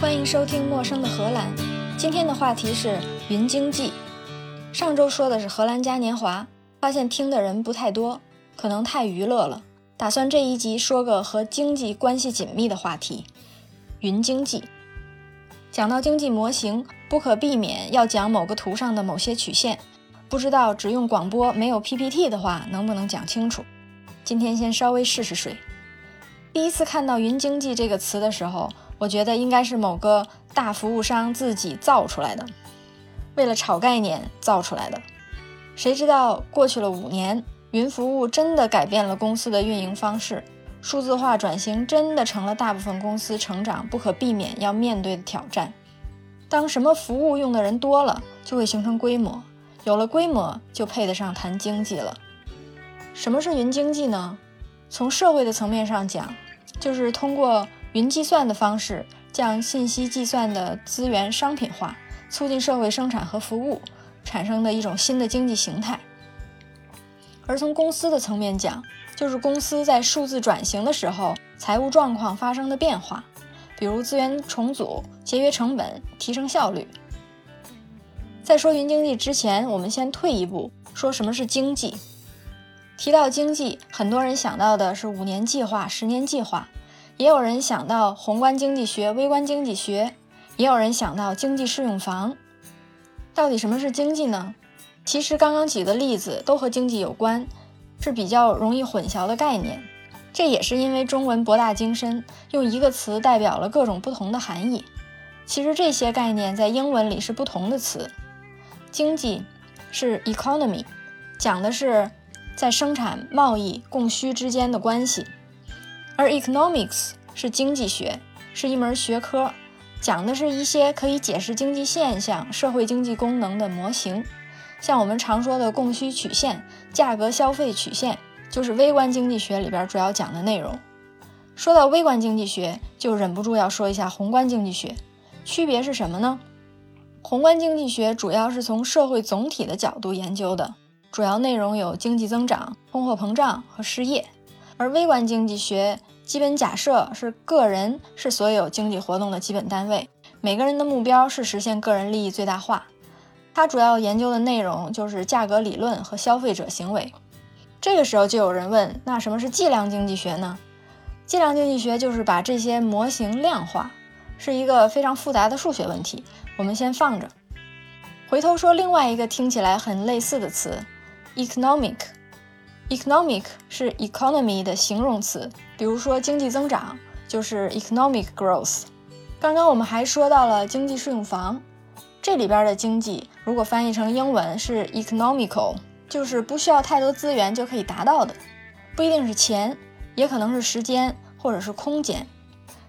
欢迎收听《陌生的荷兰》。今天的话题是云经济。上周说的是荷兰嘉年华，发现听的人不太多，可能太娱乐了。打算这一集说个和经济关系紧密的话题——云经济。讲到经济模型，不可避免要讲某个图上的某些曲线。不知道只用广播没有 PPT 的话，能不能讲清楚？今天先稍微试试水。第一次看到“云经济”这个词的时候，我觉得应该是某个大服务商自己造出来的，为了炒概念造出来的。谁知道过去了五年，云服务真的改变了公司的运营方式，数字化转型真的成了大部分公司成长不可避免要面对的挑战。当什么服务用的人多了，就会形成规模，有了规模就配得上谈经济了。什么是云经济呢？从社会的层面上讲，就是通过云计算的方式，将信息计算的资源商品化，促进社会生产和服务，产生的一种新的经济形态。而从公司的层面讲，就是公司在数字转型的时候，财务状况发生的变化，比如资源重组、节约成本、提升效率。在说云经济之前，我们先退一步，说什么是经济。提到经济，很多人想到的是五年计划、十年计划，也有人想到宏观经济学、微观经济学，也有人想到经济适用房。到底什么是经济呢？其实刚刚举的例子都和经济有关，是比较容易混淆的概念。这也是因为中文博大精深，用一个词代表了各种不同的含义。其实这些概念在英文里是不同的词。经济是 economy，讲的是。在生产、贸易、供需之间的关系，而 economics 是经济学，是一门学科，讲的是一些可以解释经济现象、社会经济功能的模型。像我们常说的供需曲线、价格消费曲线，就是微观经济学里边主要讲的内容。说到微观经济学，就忍不住要说一下宏观经济学，区别是什么呢？宏观经济学主要是从社会总体的角度研究的。主要内容有经济增长、通货膨胀和失业，而微观经济学基本假设是个人是所有经济活动的基本单位，每个人的目标是实现个人利益最大化。它主要研究的内容就是价格理论和消费者行为。这个时候就有人问，那什么是计量经济学呢？计量经济学就是把这些模型量化，是一个非常复杂的数学问题。我们先放着，回头说另外一个听起来很类似的词，economic。Economic 是 economy 的形容词，比如说经济增长就是 economic growth。刚刚我们还说到了经济适用房，这里边的经济如果翻译成英文是 economical，就是不需要太多资源就可以达到的，不一定是钱，也可能是时间或者是空间。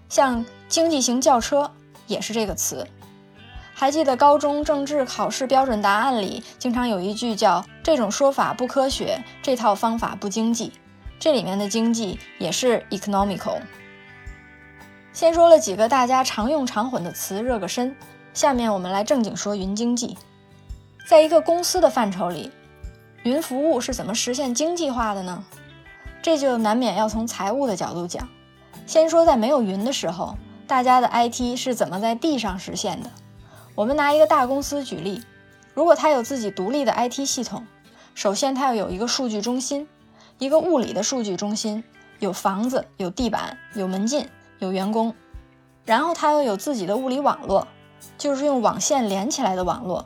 像经济型轿车也是这个词。还记得高中政治考试标准答案里经常有一句叫“这种说法不科学，这套方法不经济”，这里面的经济也是 economical。先说了几个大家常用常混的词，热个身。下面我们来正经说云经济。在一个公司的范畴里，云服务是怎么实现经济化的呢？这就难免要从财务的角度讲。先说在没有云的时候，大家的 IT 是怎么在地上实现的？我们拿一个大公司举例，如果它有自己独立的 IT 系统，首先它要有一个数据中心，一个物理的数据中心，有房子、有地板、有门禁、有员工，然后它要有自己的物理网络，就是用网线连起来的网络，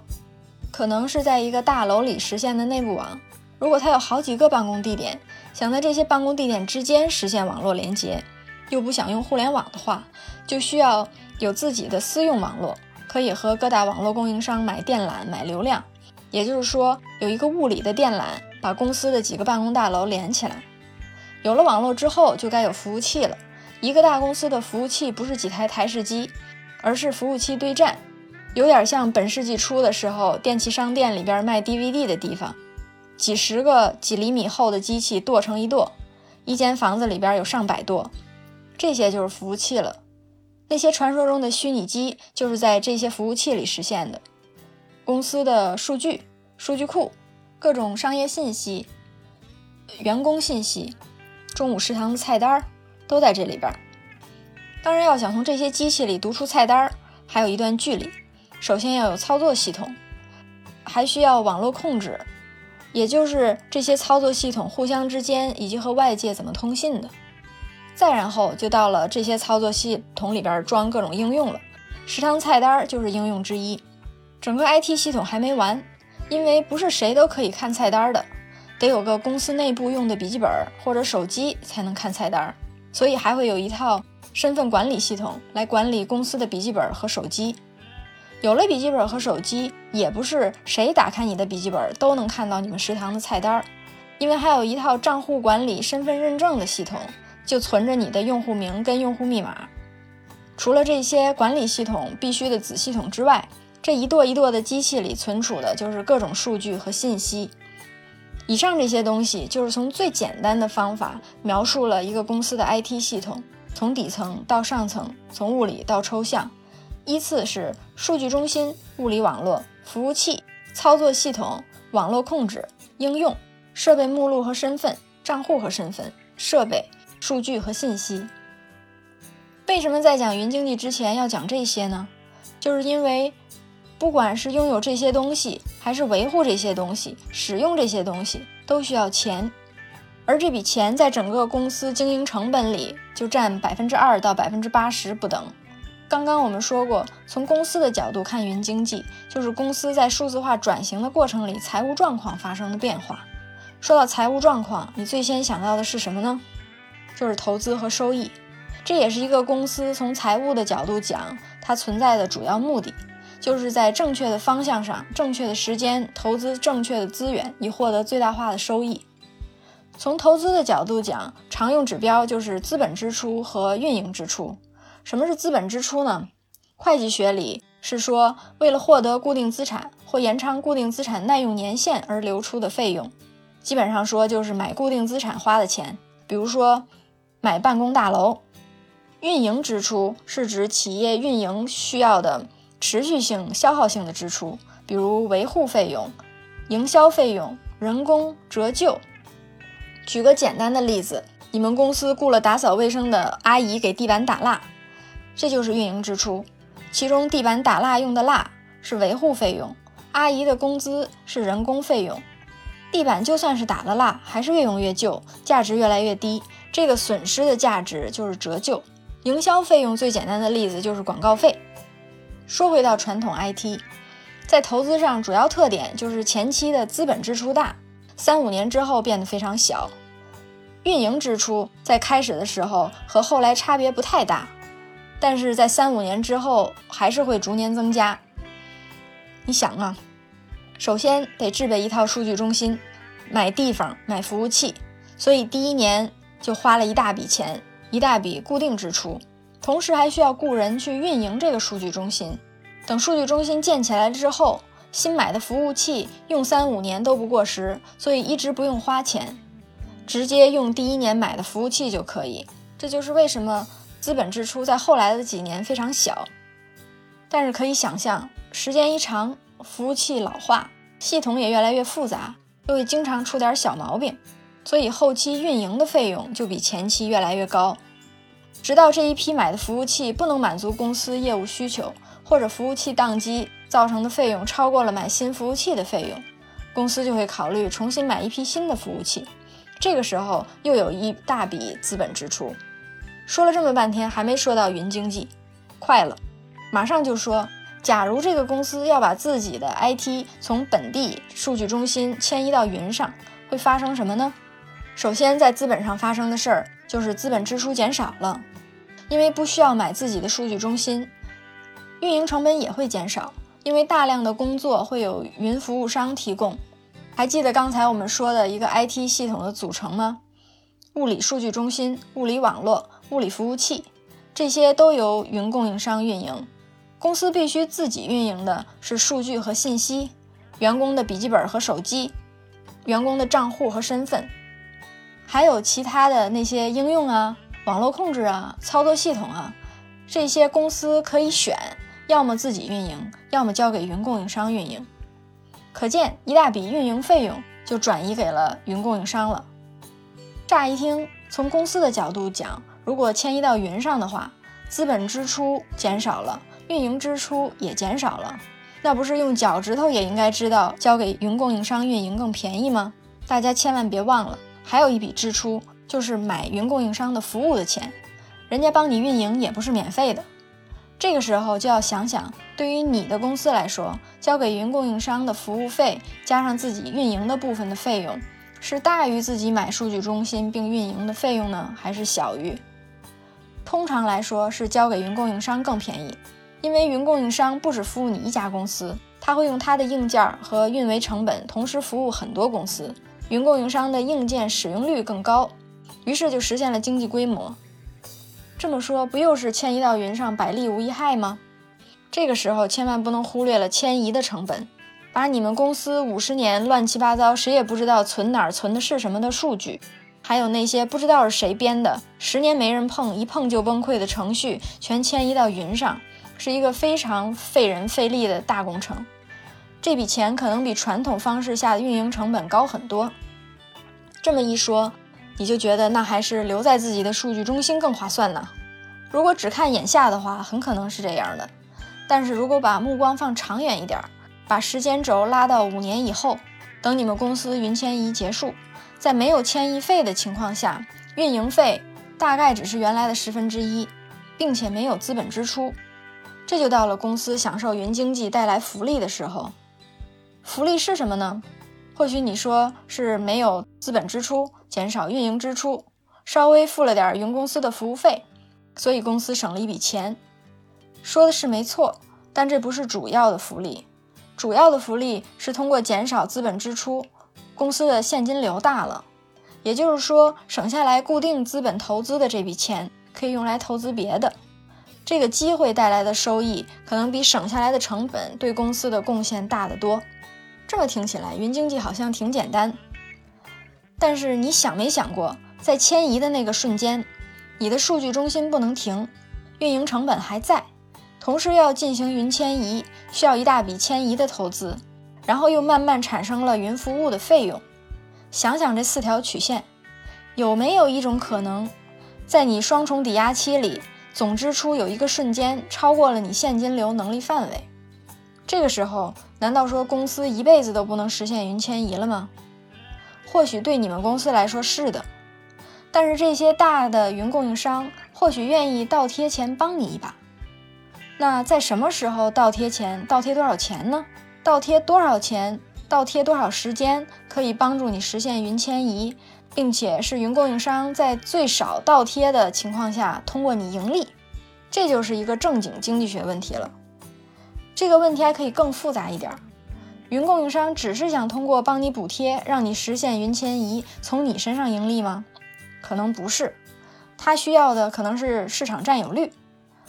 可能是在一个大楼里实现的内部网。如果它有好几个办公地点，想在这些办公地点之间实现网络连接，又不想用互联网的话，就需要有自己的私用网络。可以和各大网络供应商买电缆、买流量，也就是说，有一个物理的电缆把公司的几个办公大楼连起来。有了网络之后，就该有服务器了。一个大公司的服务器不是几台台式机，而是服务器对战，有点像本世纪初的时候电器商店里边卖 DVD 的地方，几十个几厘米厚的机器垛成一垛，一间房子里边有上百垛，这些就是服务器了。那些传说中的虚拟机就是在这些服务器里实现的。公司的数据、数据库、各种商业信息、员工信息、中午食堂的菜单都在这里边。当然，要想从这些机器里读出菜单，还有一段距离。首先要有操作系统，还需要网络控制，也就是这些操作系统互相之间以及和外界怎么通信的。再然后就到了这些操作系统里边装各种应用了，食堂菜单就是应用之一。整个 IT 系统还没完，因为不是谁都可以看菜单的，得有个公司内部用的笔记本或者手机才能看菜单，所以还会有一套身份管理系统来管理公司的笔记本和手机。有了笔记本和手机，也不是谁打开你的笔记本都能看到你们食堂的菜单，因为还有一套账户管理、身份认证的系统，就存着你的用户名跟用户密码。除了这些管理系统必须的子系统之外，这一垛一垛的机器里存储的就是各种数据和信息。以上这些东西就是从最简单的方法描述了一个公司的 IT 系统，从底层到上层，从物理到抽象，依次是数据中心、物理网络、服务器、操作系统、网络控制、应用、设备目录和身份、账户和身份、设备、数据和信息。为什么在讲云经济之前要讲这些呢？就是因为。不管是拥有这些东西，还是维护这些东西、使用这些东西，都需要钱，而这笔钱在整个公司经营成本里就占百分之二到百分之八十不等。刚刚我们说过，从公司的角度看云经济，就是公司在数字化转型的过程里财务状况发生的变化。说到财务状况，你最先想到的是什么呢？就是投资和收益，这也是一个公司从财务的角度讲它存在的主要目的。就是在正确的方向上、正确的时间投资正确的资源，以获得最大化的收益。从投资的角度讲，常用指标就是资本支出和运营支出。什么是资本支出呢？会计学里是说，为了获得固定资产或延长固定资产耐用年限而流出的费用。基本上说就是买固定资产花的钱，比如说买办公大楼。运营支出是指企业运营需要的。持续性、消耗性的支出，比如维护费用、营销费用、人工折旧。举个简单的例子，你们公司雇了打扫卫生的阿姨给地板打蜡，这就是运营支出。其中地板打蜡用的蜡是维护费用，阿姨的工资是人工费用。地板就算是打了蜡，还是越用越旧，价值越来越低，这个损失的价值就是折旧。营销费用最简单的例子就是广告费。说回到传统 IT，在投资上主要特点就是前期的资本支出大，三五年之后变得非常小。运营支出在开始的时候和后来差别不太大，但是在三五年之后还是会逐年增加。你想啊，首先得制备一套数据中心，买地方、买服务器，所以第一年就花了一大笔钱，一大笔固定支出。同时还需要雇人去运营这个数据中心。等数据中心建起来之后，新买的服务器用三五年都不过时，所以一直不用花钱，直接用第一年买的服务器就可以。这就是为什么资本支出在后来的几年非常小。但是可以想象，时间一长，服务器老化，系统也越来越复杂，又会经常出点小毛病，所以后期运营的费用就比前期越来越高。直到这一批买的服务器不能满足公司业务需求，或者服务器宕机造成的费用超过了买新服务器的费用，公司就会考虑重新买一批新的服务器。这个时候又有一大笔资本支出。说了这么半天，还没说到云经济，快了，马上就说，假如这个公司要把自己的 IT 从本地数据中心迁移到云上，会发生什么呢？首先，在资本上发生的事儿就是资本支出减少了。因为不需要买自己的数据中心，运营成本也会减少。因为大量的工作会有云服务商提供。还记得刚才我们说的一个 IT 系统的组成吗？物理数据中心、物理网络、物理服务器，这些都由云供应商运营。公司必须自己运营的是数据和信息，员工的笔记本和手机，员工的账户和身份，还有其他的那些应用啊。网络控制啊，操作系统啊，这些公司可以选，要么自己运营，要么交给云供应商运营。可见一大笔运营费用就转移给了云供应商了。乍一听，从公司的角度讲，如果迁移到云上的话，资本支出减少了，运营支出也减少了。那不是用脚趾头也应该知道交给云供应商运营更便宜吗？大家千万别忘了，还有一笔支出就是买云供应商的服务的钱，人家帮你运营也不是免费的。这个时候就要想想，对于你的公司来说，交给云供应商的服务费加上自己运营的部分的费用，是大于自己买数据中心并运营的费用呢，还是小于？通常来说是交给云供应商更便宜。因为云供应商不只服务你一家公司，他会用他的硬件和运维成本同时服务很多公司，云供应商的硬件使用率更高，于是就实现了经济规模。这么说，不又是迁移到云上百利无一害吗？这个时候千万不能忽略了迁移的成本，把你们公司五十年乱七八糟，谁也不知道存哪儿存的是什么的数据，还有那些不知道是谁编的，十年没人碰，一碰就崩溃的程序，全迁移到云上。是一个非常费人费力的大工程，这笔钱可能比传统方式下的运营成本高很多。这么一说，你就觉得那还是留在自己的数据中心更划算呢？如果只看眼下的话，很可能是这样的。但是如果把目光放长远一点，把时间轴拉到五年以后，等你们公司云迁移结束，在没有迁移费的情况下，运营费大概只是原来的十分之一，并且没有资本支出。这就到了公司享受云经济带来福利的时候。福利是什么呢？或许你说是没有资本支出，减少运营支出，稍微付了点云公司的服务费，所以公司省了一笔钱。说的是没错，但这不是主要的福利。主要的福利是通过减少资本支出，公司的现金流大了，也就是说，省下来固定资本投资的这笔钱可以用来投资别的。这个机会带来的收益可能比省下来的成本对公司的贡献大得多。这么听起来，云经济好像挺简单。但是你想没想过，在迁移的那个瞬间，你的数据中心不能停，运营成本还在，同时要进行云迁移，需要一大笔迁移的投资，然后又慢慢产生了云服务的费用。想想这四条曲线，有没有一种可能，在你双重抵押期里？总支出有一个瞬间超过了你现金流能力范围，这个时候难道说公司一辈子都不能实现云迁移了吗？或许对你们公司来说是的，但是这些大的云供应商或许愿意倒贴钱帮你一把。那在什么时候倒贴钱？倒贴多少钱呢？倒贴多少钱？倒贴多少时间可以帮助你实现云迁移？并且是云供应商在最少倒贴的情况下通过你盈利，这就是一个正经经济学问题了。这个问题还可以更复杂一点，云供应商只是想通过帮你补贴，让你实现云迁移，从你身上盈利吗？可能不是，他需要的可能是市场占有率。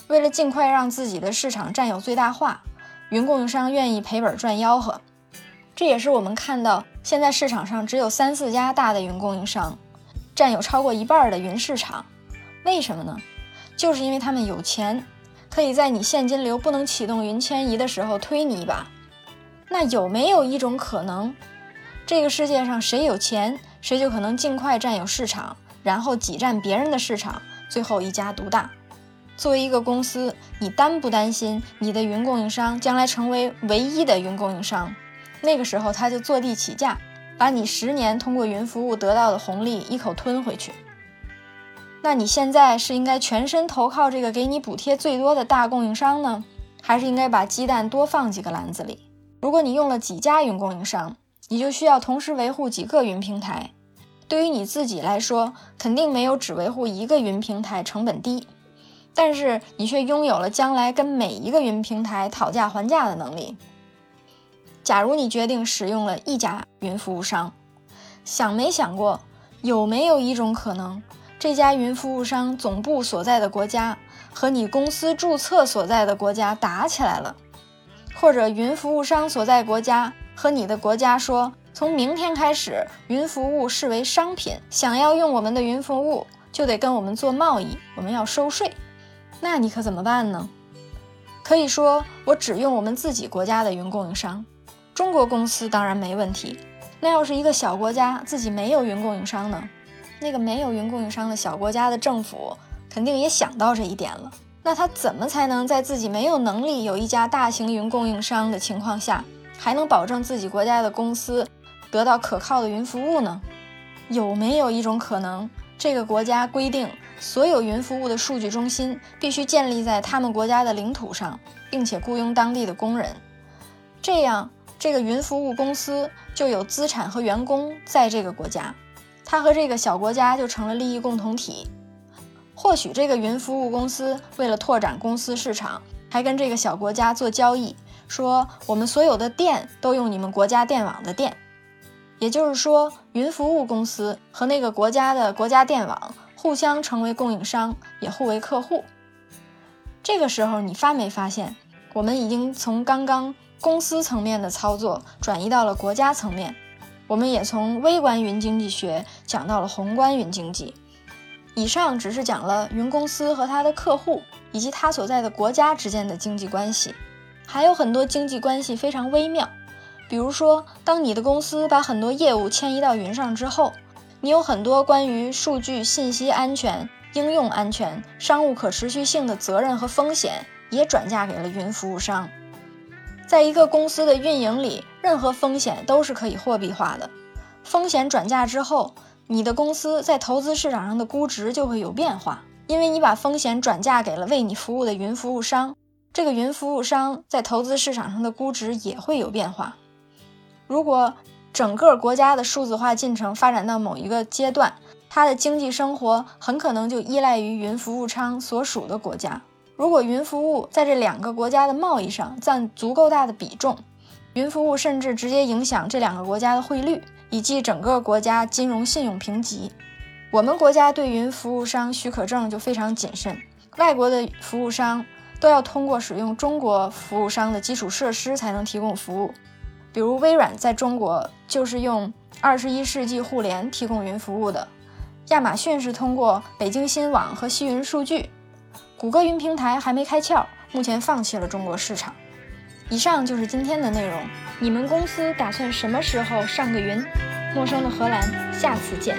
为了尽快让自己的市场占有最大化，云供应商愿意赔本赚吆喝。这也是我们看到，现在市场上只有三四家大的云供应商，占有超过一半的云市场。为什么呢？就是因为他们有钱，可以在你现金流不能启动云迁移的时候推你一把。那有没有一种可能，这个世界上谁有钱，谁就可能尽快占有市场，然后挤占别人的市场，最后一家独大？作为一个公司，你担不担心你的云供应商将来成为唯一的云供应商？那个时候他就坐地起价，把你十年通过云服务得到的红利一口吞回去。那你现在是应该全身投靠这个给你补贴最多的大供应商呢，还是应该把鸡蛋多放几个篮子里？如果你用了几家云供应商，你就需要同时维护几个云平台。对于你自己来说，肯定没有只维护一个云平台成本低，但是你却拥有了将来跟每一个云平台讨价还价的能力。假如你决定使用了一家云服务商，想没想过有没有一种可能，这家云服务商总部所在的国家和你公司注册所在的国家打起来了，或者云服务商所在国家和你的国家说，从明天开始，云服务视为商品，想要用我们的云服务就得跟我们做贸易，我们要收税，那你可怎么办呢？可以说，我只用我们自己国家的云供应商。中国公司当然没问题，那要是一个小国家自己没有云供应商呢？那个没有云供应商的小国家的政府肯定也想到这一点了。那他怎么才能在自己没有能力有一家大型云供应商的情况下，还能保证自己国家的公司得到可靠的云服务呢？有没有一种可能，这个国家规定所有云服务的数据中心必须建立在他们国家的领土上，并且雇佣当地的工人，这样这个云服务公司就有资产和员工在这个国家，他和这个小国家就成了利益共同体。或许这个云服务公司为了拓展公司市场，还跟这个小国家做交易，说我们所有的电都用你们国家电网的电。也就是说，云服务公司和那个国家的国家电网互相成为供应商，也互为客户。这个时候，你发没发现，我们已经从刚刚公司层面的操作转移到了国家层面？我们也从微观云经济学讲到了宏观云经济。以上只是讲了云公司和它的客户以及它所在的国家之间的经济关系，还有很多经济关系非常微妙。比如说，当你的公司把很多业务迁移到云上之后，你有很多关于数据信息安全、应用安全、商务可持续性的责任和风险也转嫁给了云服务商。在一个公司的运营里，任何风险都是可以货币化的。风险转嫁之后。你的公司在投资市场上的估值就会有变化，因为你把风险转嫁给了为你服务的云服务商，这个云服务商在投资市场上的估值也会有变化。如果整个国家的数字化进程发展到某一个阶段，它的经济生活很可能就依赖于云服务商所属的国家。如果云服务在这两个国家的贸易上占足够大的比重，云服务甚至直接影响这两个国家的汇率。以及整个国家金融信用评级，我们国家对云服务商许可证就非常谨慎，外国的服务商都要通过使用中国服务商的基础设施才能提供服务。比如微软在中国就是用二十一世纪互联提供云服务的，亚马逊是通过北京新网和西云数据，谷歌云平台还没开窍，目前放弃了中国市场。以上就是今天的内容。你们公司打算什么时候上个云？陌生的荷兰，下次见。